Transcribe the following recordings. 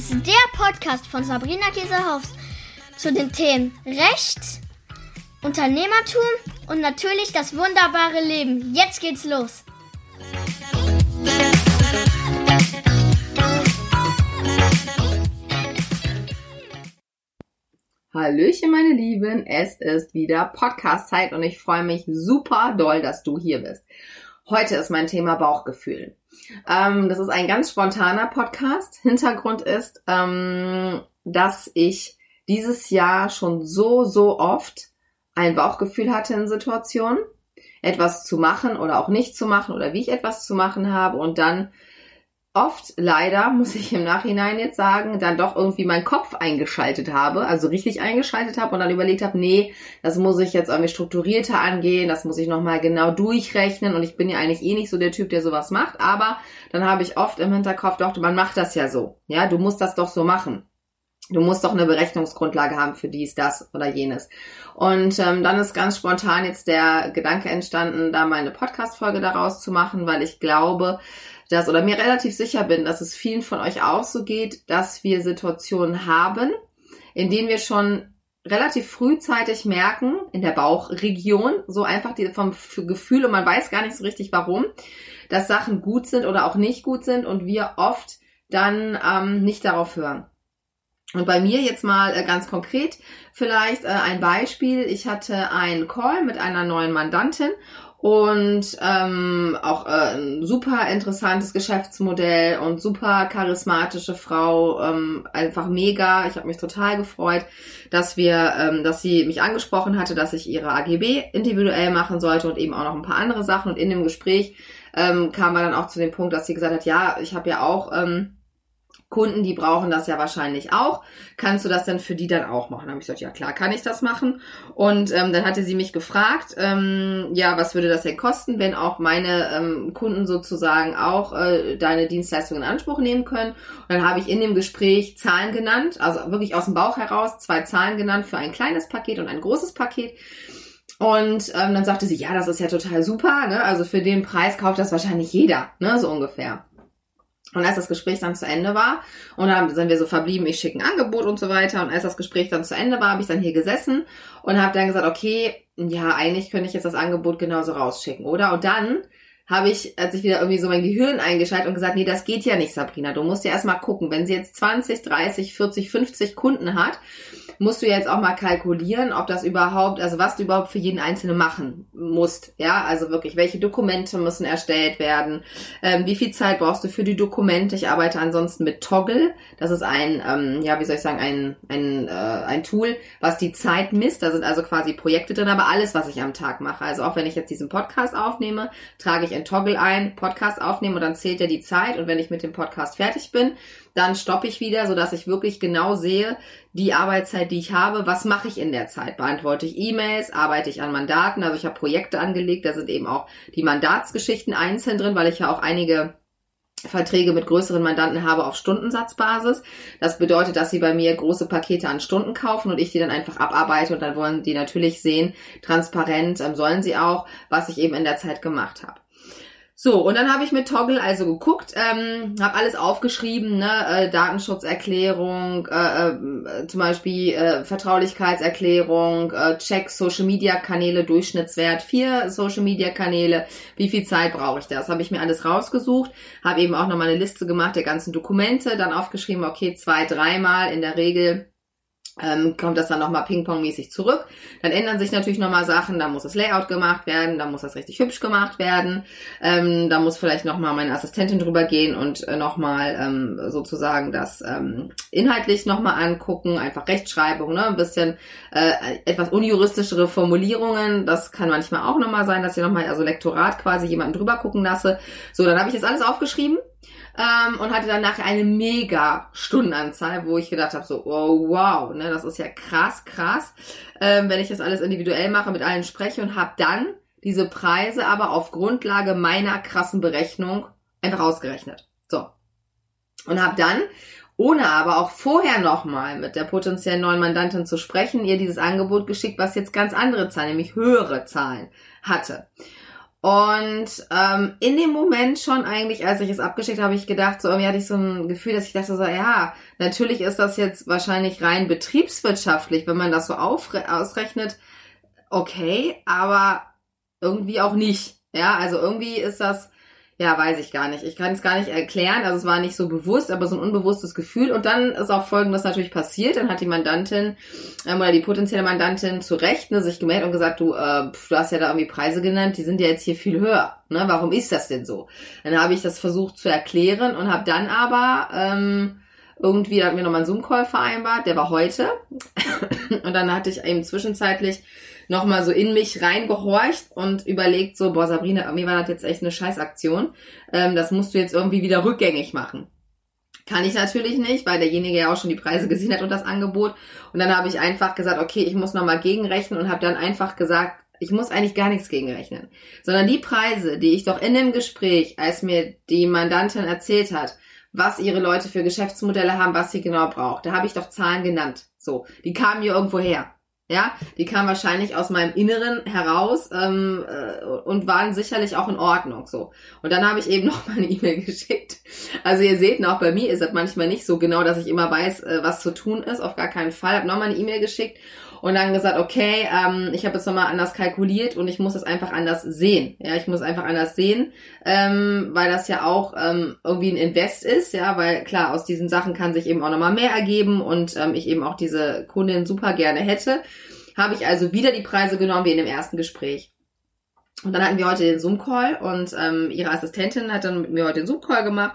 ist der Podcast von Sabrina Käsehaus zu den Themen Recht, Unternehmertum und natürlich das wunderbare Leben. Jetzt geht's los. Hallöchen, meine Lieben. Es ist wieder Podcast-Zeit und ich freue mich super doll, dass du hier bist. Heute ist mein Thema Bauchgefühl. Ähm, das ist ein ganz spontaner Podcast. Hintergrund ist, ähm, dass ich dieses Jahr schon so, so oft ein Bauchgefühl hatte in Situationen, etwas zu machen oder auch nicht zu machen oder wie ich etwas zu machen habe und dann oft leider, muss ich im Nachhinein jetzt sagen, dann doch irgendwie meinen Kopf eingeschaltet habe, also richtig eingeschaltet habe und dann überlegt habe, nee, das muss ich jetzt irgendwie strukturierter angehen, das muss ich nochmal genau durchrechnen und ich bin ja eigentlich eh nicht so der Typ, der sowas macht, aber dann habe ich oft im Hinterkopf, doch, man macht das ja so, ja, du musst das doch so machen. Du musst doch eine Berechnungsgrundlage haben für dies, das oder jenes. Und ähm, dann ist ganz spontan jetzt der Gedanke entstanden, da mal eine Podcast-Folge daraus zu machen, weil ich glaube, dass oder mir relativ sicher bin, dass es vielen von euch auch so geht, dass wir Situationen haben, in denen wir schon relativ frühzeitig merken, in der Bauchregion, so einfach die, vom Gefühl und man weiß gar nicht so richtig warum, dass Sachen gut sind oder auch nicht gut sind und wir oft dann ähm, nicht darauf hören. Und bei mir jetzt mal äh, ganz konkret vielleicht äh, ein Beispiel. Ich hatte einen Call mit einer neuen Mandantin und ähm, auch äh, ein super interessantes Geschäftsmodell und super charismatische Frau, ähm, einfach mega. Ich habe mich total gefreut, dass wir, ähm, dass sie mich angesprochen hatte, dass ich ihre AGB individuell machen sollte und eben auch noch ein paar andere Sachen. Und in dem Gespräch ähm, kam man dann auch zu dem Punkt, dass sie gesagt hat, ja, ich habe ja auch ähm, Kunden, die brauchen das ja wahrscheinlich auch. Kannst du das denn für die dann auch machen? Dann habe ich gesagt, ja klar, kann ich das machen. Und ähm, dann hatte sie mich gefragt, ähm, ja, was würde das denn kosten, wenn auch meine ähm, Kunden sozusagen auch äh, deine Dienstleistung in Anspruch nehmen können. Und dann habe ich in dem Gespräch Zahlen genannt, also wirklich aus dem Bauch heraus zwei Zahlen genannt für ein kleines Paket und ein großes Paket. Und ähm, dann sagte sie, ja, das ist ja total super, ne? Also für den Preis kauft das wahrscheinlich jeder, ne? So ungefähr. Und als das Gespräch dann zu Ende war, und dann sind wir so verblieben, ich schicke ein Angebot und so weiter. Und als das Gespräch dann zu Ende war, habe ich dann hier gesessen und habe dann gesagt, okay, ja, eigentlich könnte ich jetzt das Angebot genauso rausschicken, oder? Und dann habe ich, als ich wieder irgendwie so mein Gehirn eingeschaltet und gesagt, nee, das geht ja nicht, Sabrina. Du musst ja erstmal gucken, wenn sie jetzt 20, 30, 40, 50 Kunden hat, musst du jetzt auch mal kalkulieren, ob das überhaupt, also was du überhaupt für jeden Einzelnen machen musst. Ja, also wirklich, welche Dokumente müssen erstellt werden, ähm, wie viel Zeit brauchst du für die Dokumente. Ich arbeite ansonsten mit Toggle. Das ist ein, ähm, ja, wie soll ich sagen, ein, ein, äh, ein Tool, was die Zeit misst. Da sind also quasi Projekte drin, aber alles, was ich am Tag mache. Also auch wenn ich jetzt diesen Podcast aufnehme, trage ich in Toggle ein, Podcast aufnehmen und dann zählt er die Zeit. Und wenn ich mit dem Podcast fertig bin, dann stoppe ich wieder, so dass ich wirklich genau sehe, die Arbeitszeit, die ich habe, was mache ich in der Zeit? Beantworte ich E-Mails, arbeite ich an Mandaten, also ich habe Projekte angelegt, da sind eben auch die Mandatsgeschichten einzeln drin, weil ich ja auch einige Verträge mit größeren Mandanten habe auf Stundensatzbasis. Das bedeutet, dass sie bei mir große Pakete an Stunden kaufen und ich die dann einfach abarbeite und dann wollen die natürlich sehen, transparent ähm, sollen sie auch, was ich eben in der Zeit gemacht habe. So, und dann habe ich mit Toggle also geguckt, ähm, habe alles aufgeschrieben, ne, äh, Datenschutzerklärung, äh, äh, zum Beispiel äh, Vertraulichkeitserklärung, äh, Check Social Media Kanäle, Durchschnittswert, vier Social Media Kanäle, wie viel Zeit brauche ich das? Habe ich mir alles rausgesucht, habe eben auch nochmal eine Liste gemacht der ganzen Dokumente, dann aufgeschrieben, okay, zwei, dreimal in der Regel ähm, kommt das dann nochmal Ping-Pong-mäßig zurück. Dann ändern sich natürlich nochmal Sachen, da muss das Layout gemacht werden, da muss das richtig hübsch gemacht werden, ähm, da muss vielleicht nochmal meine Assistentin drüber gehen und äh, nochmal ähm, sozusagen das ähm, inhaltlich nochmal angucken, einfach Rechtschreibung, ne? ein bisschen äh, etwas unjuristischere Formulierungen, das kann manchmal auch nochmal sein, dass ich nochmal, also Lektorat quasi jemanden drüber gucken lasse. So, dann habe ich jetzt alles aufgeschrieben ähm, und hatte dann nachher eine mega Stundenanzahl, wo ich gedacht habe, so, oh wow, ne, das ist ja krass, krass, ähm, wenn ich das alles individuell mache, mit allen spreche und habe dann diese Preise aber auf Grundlage meiner krassen Berechnung einfach ausgerechnet. So. Und habe dann, ohne aber auch vorher nochmal mit der potenziellen neuen Mandantin zu sprechen, ihr dieses Angebot geschickt, was jetzt ganz andere Zahlen, nämlich höhere Zahlen hatte. Und ähm, in dem Moment schon eigentlich, als ich es abgeschickt habe, habe ich gedacht, so irgendwie hatte ich so ein Gefühl, dass ich dachte so, ja, natürlich ist das jetzt wahrscheinlich rein betriebswirtschaftlich, wenn man das so ausrechnet, okay, aber irgendwie auch nicht. Ja, also irgendwie ist das ja, weiß ich gar nicht. Ich kann es gar nicht erklären. Also es war nicht so bewusst, aber so ein unbewusstes Gefühl. Und dann ist auch folgendes natürlich passiert. Dann hat die Mandantin ähm, oder die potenzielle Mandantin zu Recht ne, sich gemeldet und gesagt, du, äh, du hast ja da irgendwie Preise genannt, die sind ja jetzt hier viel höher. Ne? Warum ist das denn so? Dann habe ich das versucht zu erklären und habe dann aber ähm, irgendwie, da hatten wir nochmal einen Zoom-Call vereinbart, der war heute. und dann hatte ich eben zwischenzeitlich nochmal so in mich reingehorcht und überlegt so, boah, Sabrina, irgendwie war das jetzt echt eine Scheißaktion. Ähm, das musst du jetzt irgendwie wieder rückgängig machen. Kann ich natürlich nicht, weil derjenige ja auch schon die Preise gesehen hat und das Angebot. Und dann habe ich einfach gesagt, okay, ich muss nochmal gegenrechnen und habe dann einfach gesagt, ich muss eigentlich gar nichts gegenrechnen. Sondern die Preise, die ich doch in dem Gespräch, als mir die Mandantin erzählt hat, was ihre Leute für Geschäftsmodelle haben, was sie genau braucht, da habe ich doch Zahlen genannt. So, die kamen mir irgendwo her. Ja, die kamen wahrscheinlich aus meinem Inneren heraus ähm, äh, und waren sicherlich auch in Ordnung so. Und dann habe ich eben noch mal eine E-Mail geschickt. Also ihr seht, auch bei mir ist das manchmal nicht so genau, dass ich immer weiß, äh, was zu tun ist. Auf gar keinen Fall. Habe noch mal eine E-Mail geschickt und dann gesagt, okay, ähm, ich habe jetzt nochmal anders kalkuliert und ich muss es einfach anders sehen. Ja, ich muss einfach anders sehen, ähm, weil das ja auch ähm, irgendwie ein Invest ist, ja, weil klar, aus diesen Sachen kann sich eben auch nochmal mehr ergeben und ähm, ich eben auch diese Kundin super gerne hätte. Habe ich also wieder die Preise genommen wie in dem ersten Gespräch. Und dann hatten wir heute den Zoom-Call und ähm, ihre Assistentin hat dann mit mir heute den Zoom-Call gemacht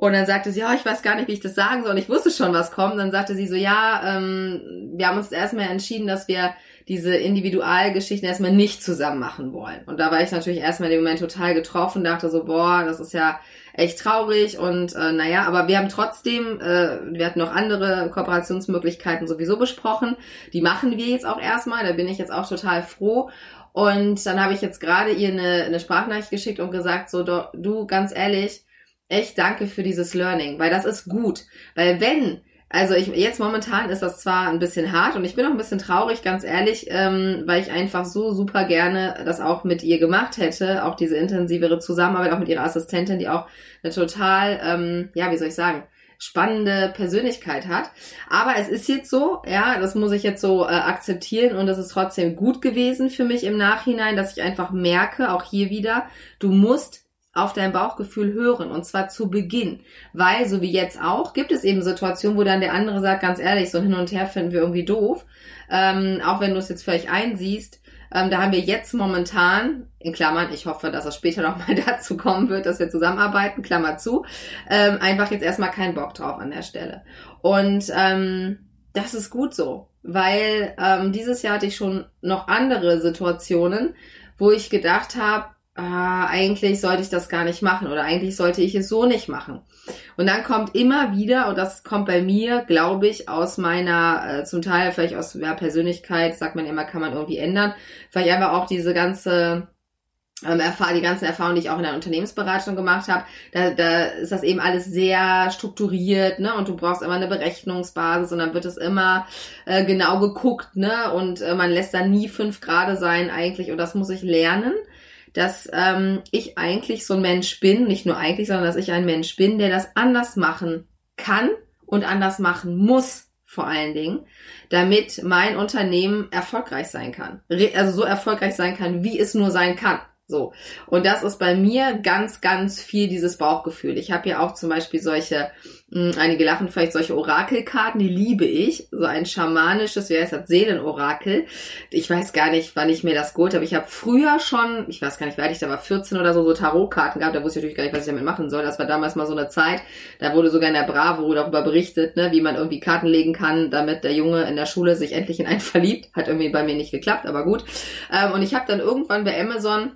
und dann sagte sie, ja, ich weiß gar nicht, wie ich das sagen soll. Ich wusste schon, was kommt. Dann sagte sie so, ja, ähm, wir haben uns erstmal entschieden, dass wir diese Individualgeschichten erstmal nicht zusammen machen wollen. Und da war ich natürlich erstmal in dem Moment total getroffen, dachte so, boah, das ist ja echt traurig und äh, naja, aber wir haben trotzdem, äh, wir hatten noch andere Kooperationsmöglichkeiten sowieso besprochen. Die machen wir jetzt auch erstmal, da bin ich jetzt auch total froh. Und dann habe ich jetzt gerade ihr eine, eine Sprachnachricht geschickt und gesagt, so, du, ganz ehrlich, echt danke für dieses Learning, weil das ist gut. Weil wenn, also ich jetzt momentan ist das zwar ein bisschen hart und ich bin auch ein bisschen traurig, ganz ehrlich, ähm, weil ich einfach so super gerne das auch mit ihr gemacht hätte, auch diese intensivere Zusammenarbeit, auch mit ihrer Assistentin, die auch eine total, ähm, ja, wie soll ich sagen, spannende Persönlichkeit hat. Aber es ist jetzt so, ja, das muss ich jetzt so äh, akzeptieren und es ist trotzdem gut gewesen für mich im Nachhinein, dass ich einfach merke, auch hier wieder, du musst auf dein Bauchgefühl hören und zwar zu Beginn, weil so wie jetzt auch gibt es eben Situationen, wo dann der andere sagt, ganz ehrlich, so Hin und Her finden wir irgendwie doof, ähm, auch wenn du es jetzt vielleicht einsiehst. Ähm, da haben wir jetzt momentan, in Klammern, ich hoffe, dass es später nochmal dazu kommen wird, dass wir zusammenarbeiten, Klammer zu, ähm, einfach jetzt erstmal keinen Bock drauf an der Stelle. Und ähm, das ist gut so, weil ähm, dieses Jahr hatte ich schon noch andere Situationen, wo ich gedacht habe, ah, eigentlich sollte ich das gar nicht machen oder eigentlich sollte ich es so nicht machen. Und dann kommt immer wieder, und das kommt bei mir, glaube ich, aus meiner, äh, zum Teil vielleicht aus ja, Persönlichkeit, sagt man immer, kann man irgendwie ändern, vielleicht einfach auch diese ganze ähm, die ganzen Erfahrungen, die ich auch in der Unternehmensberatung gemacht habe, da, da ist das eben alles sehr strukturiert, ne? Und du brauchst immer eine Berechnungsbasis und dann wird es immer äh, genau geguckt, ne? Und äh, man lässt da nie fünf Grade sein eigentlich und das muss ich lernen dass ähm, ich eigentlich so ein Mensch bin, nicht nur eigentlich, sondern dass ich ein Mensch bin, der das anders machen kann und anders machen muss, vor allen Dingen, damit mein Unternehmen erfolgreich sein kann. Also so erfolgreich sein kann, wie es nur sein kann. So. Und das ist bei mir ganz, ganz viel dieses Bauchgefühl. Ich habe ja auch zum Beispiel solche, mh, hm, einige lachen vielleicht solche Orakelkarten, die liebe ich. So ein schamanisches, wie heißt das, Seelenorakel. Ich weiß gar nicht, wann ich mir das geholt habe. Ich habe früher schon, ich weiß gar nicht, wie alt ich da war, 14 oder so, so Tarotkarten gehabt. Da wusste ich natürlich gar nicht, was ich damit machen soll. Das war damals mal so eine Zeit, da wurde sogar in der Bravo darüber berichtet, ne, wie man irgendwie Karten legen kann, damit der Junge in der Schule sich endlich in einen verliebt. Hat irgendwie bei mir nicht geklappt, aber gut. Ähm, und ich habe dann irgendwann bei Amazon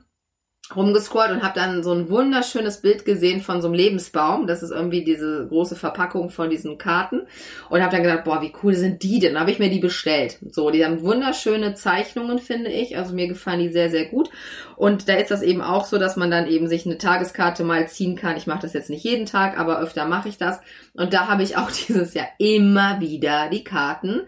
rumgescrollt und habe dann so ein wunderschönes Bild gesehen von so einem Lebensbaum. Das ist irgendwie diese große Verpackung von diesen Karten. Und habe dann gedacht, boah, wie cool sind die denn? Habe ich mir die bestellt. So, die haben wunderschöne Zeichnungen, finde ich. Also mir gefallen die sehr, sehr gut. Und da ist das eben auch so, dass man dann eben sich eine Tageskarte mal ziehen kann. Ich mache das jetzt nicht jeden Tag, aber öfter mache ich das. Und da habe ich auch dieses Jahr immer wieder die Karten,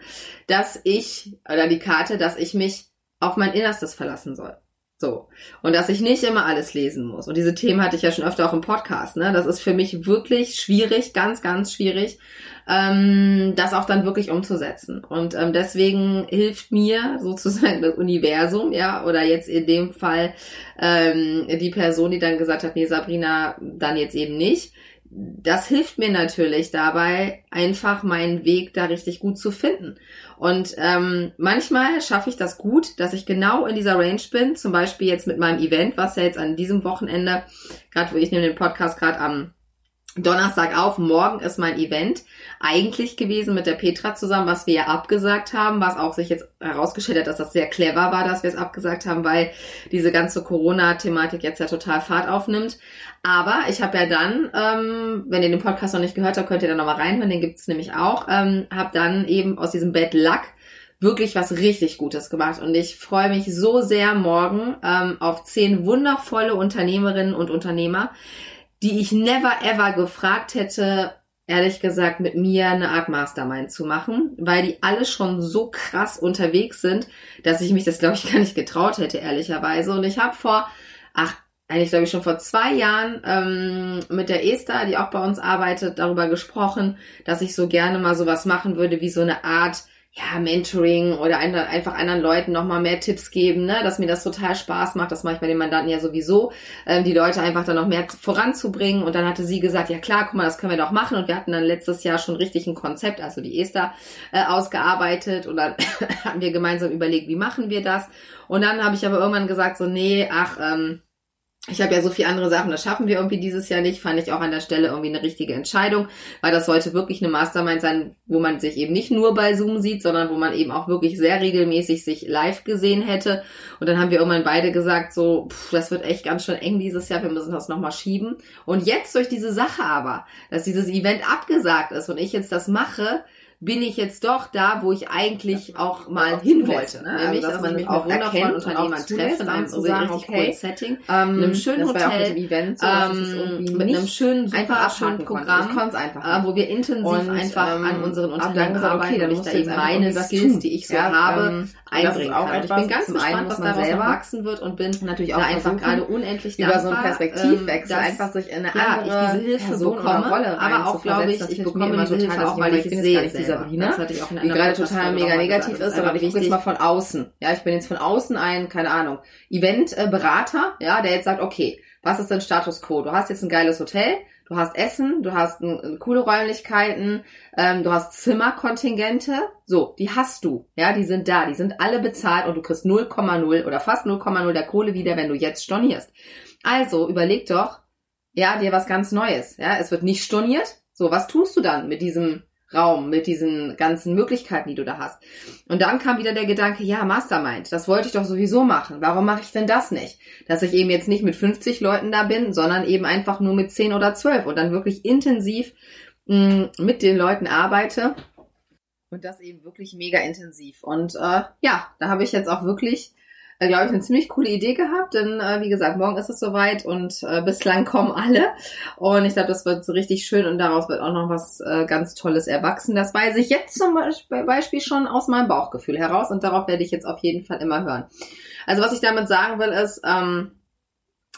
dass ich, oder die Karte, dass ich mich auf mein Innerstes verlassen soll. So. Und dass ich nicht immer alles lesen muss. Und diese Themen hatte ich ja schon öfter auch im Podcast. Ne? Das ist für mich wirklich schwierig, ganz, ganz schwierig, ähm, das auch dann wirklich umzusetzen. Und ähm, deswegen hilft mir sozusagen das Universum, ja, oder jetzt in dem Fall ähm, die Person, die dann gesagt hat, nee, Sabrina, dann jetzt eben nicht das hilft mir natürlich dabei, einfach meinen Weg da richtig gut zu finden. Und ähm, manchmal schaffe ich das gut, dass ich genau in dieser Range bin. Zum Beispiel jetzt mit meinem Event, was ja jetzt an diesem Wochenende, gerade wo ich nehme den Podcast gerade am Donnerstag auf. Morgen ist mein Event eigentlich gewesen mit der Petra zusammen, was wir ja abgesagt haben, was auch sich jetzt herausgestellt hat, dass das sehr clever war, dass wir es abgesagt haben, weil diese ganze Corona-Thematik jetzt ja total Fahrt aufnimmt. Aber ich habe ja dann, ähm, wenn ihr den Podcast noch nicht gehört habt, könnt ihr da nochmal reinhören, den gibt's nämlich auch, ähm, habe dann eben aus diesem Bad Luck wirklich was richtig Gutes gemacht. Und ich freue mich so sehr morgen ähm, auf zehn wundervolle Unternehmerinnen und Unternehmer, die ich never ever gefragt hätte, ehrlich gesagt, mit mir eine Art Mastermind zu machen, weil die alle schon so krass unterwegs sind, dass ich mich das, glaube ich, gar nicht getraut hätte, ehrlicherweise. Und ich habe vor, ach, eigentlich glaube ich schon vor zwei Jahren ähm, mit der Esther, die auch bei uns arbeitet, darüber gesprochen, dass ich so gerne mal sowas machen würde, wie so eine Art ja, Mentoring oder einfach anderen Leuten nochmal mehr Tipps geben, ne? dass mir das total Spaß macht. Das mache ich bei den Mandanten ja sowieso, ähm, die Leute einfach dann noch mehr voranzubringen. Und dann hatte sie gesagt, ja klar, guck mal, das können wir doch machen. Und wir hatten dann letztes Jahr schon richtig ein Konzept, also die Esther, äh, ausgearbeitet. Und dann haben wir gemeinsam überlegt, wie machen wir das. Und dann habe ich aber irgendwann gesagt, so, nee, ach, ähm, ich habe ja so viele andere Sachen, das schaffen wir irgendwie dieses Jahr nicht, fand ich auch an der Stelle irgendwie eine richtige Entscheidung, weil das sollte wirklich eine Mastermind sein, wo man sich eben nicht nur bei Zoom sieht, sondern wo man eben auch wirklich sehr regelmäßig sich live gesehen hätte. Und dann haben wir irgendwann beide gesagt, so, pff, das wird echt ganz schön eng dieses Jahr, wir müssen das nochmal schieben. Und jetzt durch diese Sache aber, dass dieses Event abgesagt ist und ich jetzt das mache, bin ich jetzt doch da, wo ich eigentlich auch mal hin wollte. Ne? Nämlich, also, dass, dass man mich auch wundervollen Unternehmern trefft, in einem so sagen, richtig okay, Setting, ähm, in einem schönen Hotel, mit, Event, so, ähm, mit einem schönen, super schönen Programm, äh, wo wir intensiv und, einfach ähm, an unseren Unternehmen gesagt, arbeiten, okay, dann ich da eben meine Skills, die ich so ja, habe, ähm, einbringen kann. Ich bin ganz gespannt, was daraus noch wachsen wird und bin natürlich auch einfach gerade unendlich dankbar. Über so einen Perspektivwechsel, einfach sich in eine andere Hilfe bekomme, aber auch, glaube ich, ich bekomme diese Hilfe auch, weil ich sehe, Sabrina, das hatte ich auch in die gerade total mega negativ ist, aber ich gucke jetzt mal von außen. Ja, ich bin jetzt von außen ein, keine Ahnung, Eventberater, ja, der jetzt sagt, okay, was ist denn Status Quo? Du hast jetzt ein geiles Hotel, du hast Essen, du hast ein, coole Räumlichkeiten, ähm, du hast Zimmerkontingente, so, die hast du, ja, die sind da, die sind alle bezahlt und du kriegst 0,0 oder fast 0,0 der Kohle wieder, wenn du jetzt stornierst. Also überleg doch, ja, dir was ganz Neues, ja, es wird nicht storniert. So, was tust du dann mit diesem Raum mit diesen ganzen Möglichkeiten, die du da hast. Und dann kam wieder der Gedanke, ja, Mastermind, das wollte ich doch sowieso machen. Warum mache ich denn das nicht? Dass ich eben jetzt nicht mit 50 Leuten da bin, sondern eben einfach nur mit 10 oder 12 und dann wirklich intensiv mh, mm, mit den Leuten arbeite. Und das eben wirklich mega intensiv. Und äh, ja, da habe ich jetzt auch wirklich äh, glaube ich, eine ziemlich coole Idee gehabt, denn äh, wie gesagt, morgen ist es soweit und äh, bislang kommen alle. Und ich glaube, das wird so richtig schön und daraus wird auch noch was äh, ganz Tolles erwachsen. Das weiß ich jetzt zum Beispiel schon aus meinem Bauchgefühl heraus und darauf werde ich jetzt auf jeden Fall immer hören. Also was ich damit sagen will, ist, ähm,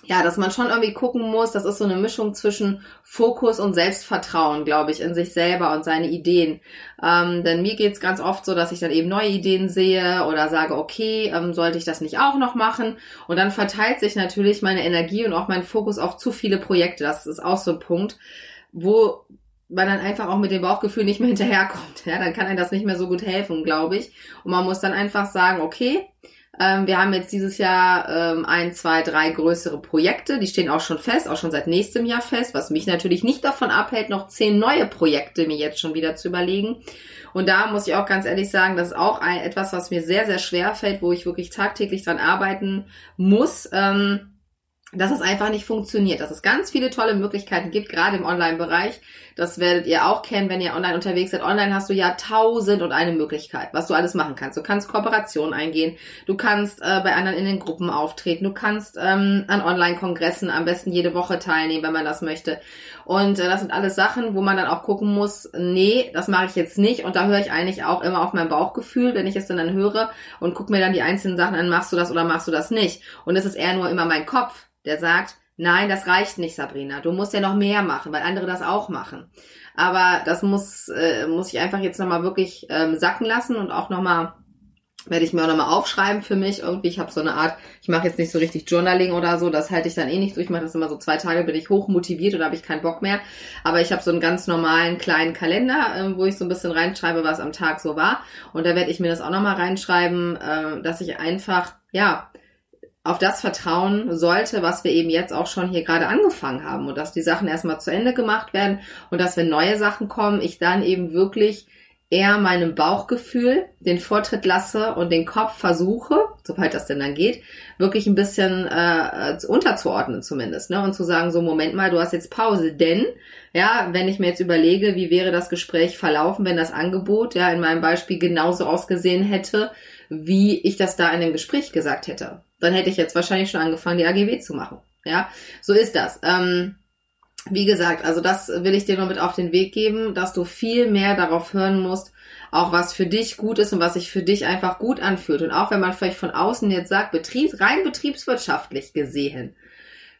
ja, dass man schon irgendwie gucken muss, das ist so eine Mischung zwischen Fokus und Selbstvertrauen, glaube ich, in sich selber und seine Ideen. Ähm, denn mir geht's ganz oft so, dass ich dann eben neue Ideen sehe oder sage, okay, ähm, sollte ich das nicht auch noch machen? Und dann verteilt sich natürlich meine Energie und auch mein Fokus auf zu viele Projekte. Das ist auch so ein Punkt, wo man dann einfach auch mit dem Bauchgefühl nicht mehr hinterherkommt. Ja, dann kann einem das nicht mehr so gut helfen, glaube ich. Und man muss dann einfach sagen, okay, ähm, wir haben jetzt dieses Jahr ähm, ein, zwei, drei größere Projekte, die stehen auch schon fest, auch schon seit nächstem Jahr fest, was mich natürlich nicht davon abhält, noch zehn neue Projekte mir jetzt schon wieder zu überlegen. Und da muss ich auch ganz ehrlich sagen, das ist auch ein, etwas, was mir sehr, sehr schwer fällt, wo ich wirklich tagtäglich dran arbeiten muss. Ähm, dass es einfach nicht funktioniert, dass es ganz viele tolle Möglichkeiten gibt, gerade im Online-Bereich. Das werdet ihr auch kennen, wenn ihr online unterwegs seid. Online hast du ja tausend und eine Möglichkeit, was du alles machen kannst. Du kannst Kooperationen eingehen, du kannst äh, bei anderen in den Gruppen auftreten, du kannst ähm, an Online-Kongressen am besten jede Woche teilnehmen, wenn man das möchte. Und äh, das sind alles Sachen, wo man dann auch gucken muss, nee, das mache ich jetzt nicht. Und da höre ich eigentlich auch immer auf mein Bauchgefühl, wenn ich es dann, höre und gucke mir dann die einzelnen Sachen an, machst du das oder machst du das nicht. Und es ist eher nur immer mein Kopf, der sagt, nein, das reicht nicht, Sabrina, du musst ja noch mehr machen, weil andere das auch machen. Aber das muss, äh, muss ich einfach jetzt nochmal wirklich ähm, sacken lassen und auch nochmal werde ich mir auch nochmal aufschreiben für mich. Irgendwie, ich habe so eine Art, ich mache jetzt nicht so richtig Journaling oder so, das halte ich dann eh nicht so. Ich mache das immer so zwei Tage, bin ich hoch motiviert oder habe ich keinen Bock mehr. Aber ich habe so einen ganz normalen kleinen Kalender, äh, wo ich so ein bisschen reinschreibe, was am Tag so war. Und da werde ich mir das auch nochmal reinschreiben, äh, dass ich einfach, ja, auf das vertrauen sollte, was wir eben jetzt auch schon hier gerade angefangen haben. Und dass die Sachen erstmal zu Ende gemacht werden und dass wenn neue Sachen kommen, ich dann eben wirklich eher meinem Bauchgefühl den Vortritt lasse und den Kopf versuche, soweit das denn dann geht, wirklich ein bisschen äh, unterzuordnen zumindest, ne? Und zu sagen, so Moment mal, du hast jetzt Pause, denn ja, wenn ich mir jetzt überlege, wie wäre das Gespräch verlaufen, wenn das Angebot ja in meinem Beispiel genauso ausgesehen hätte, wie ich das da in dem Gespräch gesagt hätte, dann hätte ich jetzt wahrscheinlich schon angefangen, die AGW zu machen. Ja, so ist das. Ähm, wie gesagt, also das will ich dir nur mit auf den Weg geben, dass du viel mehr darauf hören musst, auch was für dich gut ist und was sich für dich einfach gut anfühlt. Und auch wenn man vielleicht von außen jetzt sagt, Betrieb, rein betriebswirtschaftlich gesehen,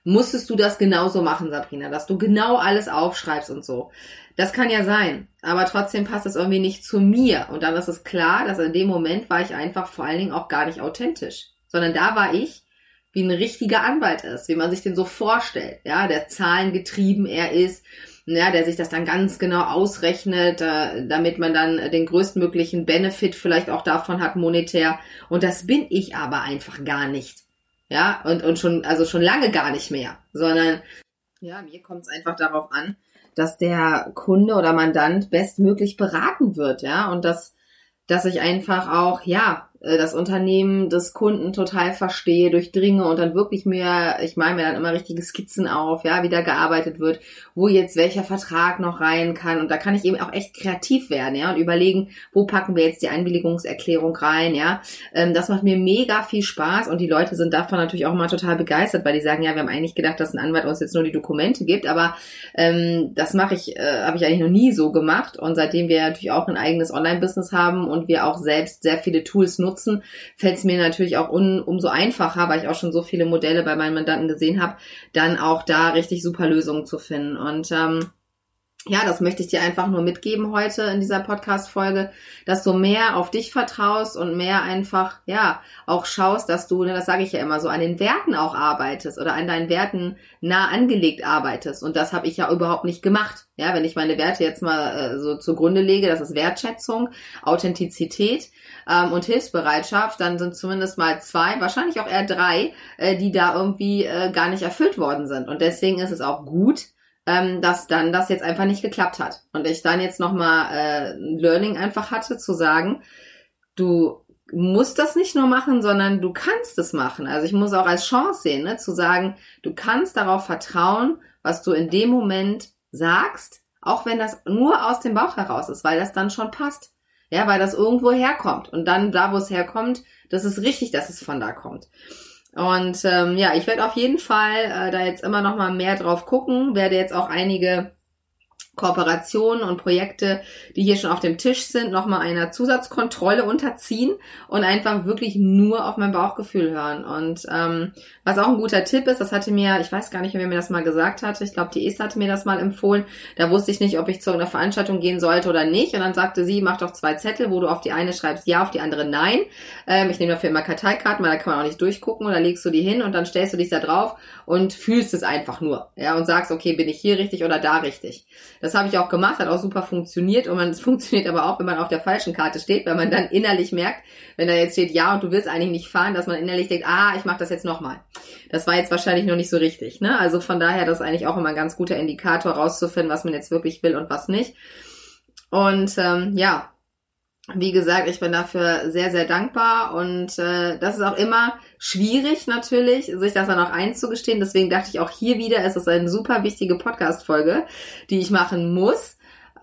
musstest du das genauso machen, Sabrina, dass du genau alles aufschreibst und so. Das kann ja sein, aber trotzdem passt es irgendwie nicht zu mir. Und dann ist es klar, dass in dem Moment war ich einfach vor allen Dingen auch gar nicht authentisch, sondern da war ich wie ein richtiger Anwalt ist, wie man sich den so vorstellt, ja, der zahlengetrieben er ist, ja, der sich das dann ganz genau ausrechnet, äh, damit man dann den größtmöglichen Benefit vielleicht auch davon hat monetär. Und das bin ich aber einfach gar nicht. Ja, und, und schon, also schon lange gar nicht mehr, sondern ja, mir kommt es einfach darauf an, dass der Kunde oder Mandant bestmöglich beraten wird, ja, und dass, dass ich einfach auch, ja, das Unternehmen des Kunden total verstehe, durchdringe und dann wirklich mir, ich meine mir dann immer richtige Skizzen auf, ja, wie da gearbeitet wird, wo jetzt welcher Vertrag noch rein kann und da kann ich eben auch echt kreativ werden, ja, und überlegen, wo packen wir jetzt die Einwilligungserklärung rein, ja. Ähm, das macht mir mega viel Spaß und die Leute sind davon natürlich auch mal total begeistert, weil die sagen, ja, wir haben eigentlich gedacht, dass ein Anwalt uns jetzt nur die Dokumente gibt, aber ähm, das mache ich, äh, habe ich eigentlich noch nie so gemacht und seitdem wir natürlich auch ein eigenes Online-Business haben und wir auch selbst sehr viele Tools nutzen, nutzen, fällt es mir natürlich auch un, umso einfacher, weil ich auch schon so viele Modelle bei meinen Mandanten gesehen habe, dann auch da richtig super Lösungen zu finden. Und ähm, ja, das möchte ich dir einfach nur mitgeben heute in dieser Podcast-Folge, dass du mehr auf dich vertraust und mehr einfach, ja, auch schaust, dass du, ne, das sage ich ja immer so, an den Werten auch arbeitest oder an deinen Werten nah angelegt arbeitest. Und das habe ich ja überhaupt nicht gemacht. Ja, wenn ich meine Werte jetzt mal äh, so zugrunde lege, das ist Wertschätzung, Authentizität ähm, und Hilfsbereitschaft, dann sind zumindest mal zwei, wahrscheinlich auch eher drei, äh, die da irgendwie äh, gar nicht erfüllt worden sind. Und deswegen ist es auch gut, ähm, dass dann das jetzt einfach nicht geklappt hat. Und ich dann jetzt nochmal äh, Learning einfach hatte, zu sagen, du musst das nicht nur machen, sondern du kannst es machen. Also ich muss auch als Chance sehen, ne, zu sagen, du kannst darauf vertrauen, was du in dem Moment sagst, auch wenn das nur aus dem Bauch heraus ist, weil das dann schon passt. Ja, weil das irgendwo herkommt. Und dann da, wo es herkommt, das ist richtig, dass es von da kommt. Und ähm, ja, ich werde auf jeden Fall äh, da jetzt immer noch mal mehr drauf gucken, werde jetzt auch einige Kooperationen und Projekte, die hier schon auf dem Tisch sind, nochmal einer Zusatzkontrolle unterziehen und einfach wirklich nur auf mein Bauchgefühl hören. Und ähm, was auch ein guter Tipp ist, das hatte mir, ich weiß gar nicht, wer mir das mal gesagt hatte, ich glaube, die Esther hatte mir das mal empfohlen, da wusste ich nicht, ob ich zu einer Veranstaltung gehen sollte oder nicht. Und dann sagte sie, mach doch zwei Zettel, wo du auf die eine schreibst ja, auf die andere nein. Ähm, ich nehme dafür immer Karteikarten, weil da kann man auch nicht durchgucken und dann legst du die hin und dann stellst du dich da drauf und fühlst es einfach nur. Ja, und sagst, okay, bin ich hier richtig oder da richtig. Das das habe ich auch gemacht, hat auch super funktioniert und man, es funktioniert aber auch, wenn man auf der falschen Karte steht, weil man dann innerlich merkt, wenn da jetzt steht ja und du willst eigentlich nicht fahren, dass man innerlich denkt, ah, ich mache das jetzt nochmal. Das war jetzt wahrscheinlich noch nicht so richtig. Ne? Also von daher, das ist eigentlich auch immer ein ganz guter Indikator rauszufinden, was man jetzt wirklich will und was nicht. Und ähm, ja, wie gesagt, ich bin dafür sehr, sehr dankbar und äh, das ist auch immer schwierig natürlich, sich das dann auch einzugestehen. Deswegen dachte ich auch hier wieder, es ist eine super wichtige Podcast-Folge, die ich machen muss.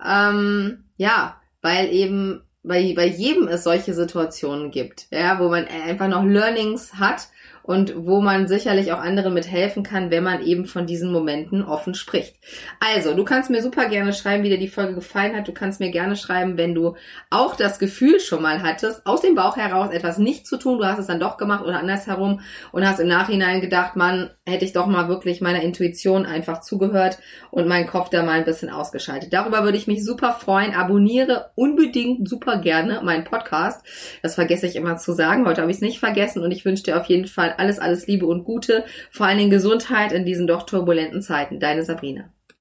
Ähm, ja, weil eben bei, bei jedem es solche Situationen gibt, ja, wo man einfach noch Learnings hat und wo man sicherlich auch anderen mit helfen kann, wenn man eben von diesen Momenten offen spricht. Also, du kannst mir super gerne schreiben, wie dir die Folge gefallen hat. Du kannst mir gerne schreiben, wenn du auch das Gefühl schon mal hattest, aus dem Bauch heraus etwas nicht zu tun, du hast es dann doch gemacht oder andersherum und hast im Nachhinein gedacht, man, hätte ich doch mal wirklich meiner Intuition einfach zugehört und meinen Kopf da mal ein bisschen ausgeschaltet. Darüber würde ich mich super freuen. Abonniere unbedingt super gerne meinen Podcast. Das vergesse ich immer zu sagen. Heute habe ich es nicht vergessen und ich wünsche dir auf jeden Fall alles, alles Liebe und Gute, vor allen Dingen Gesundheit in diesen doch turbulenten Zeiten. Deine Sabrina.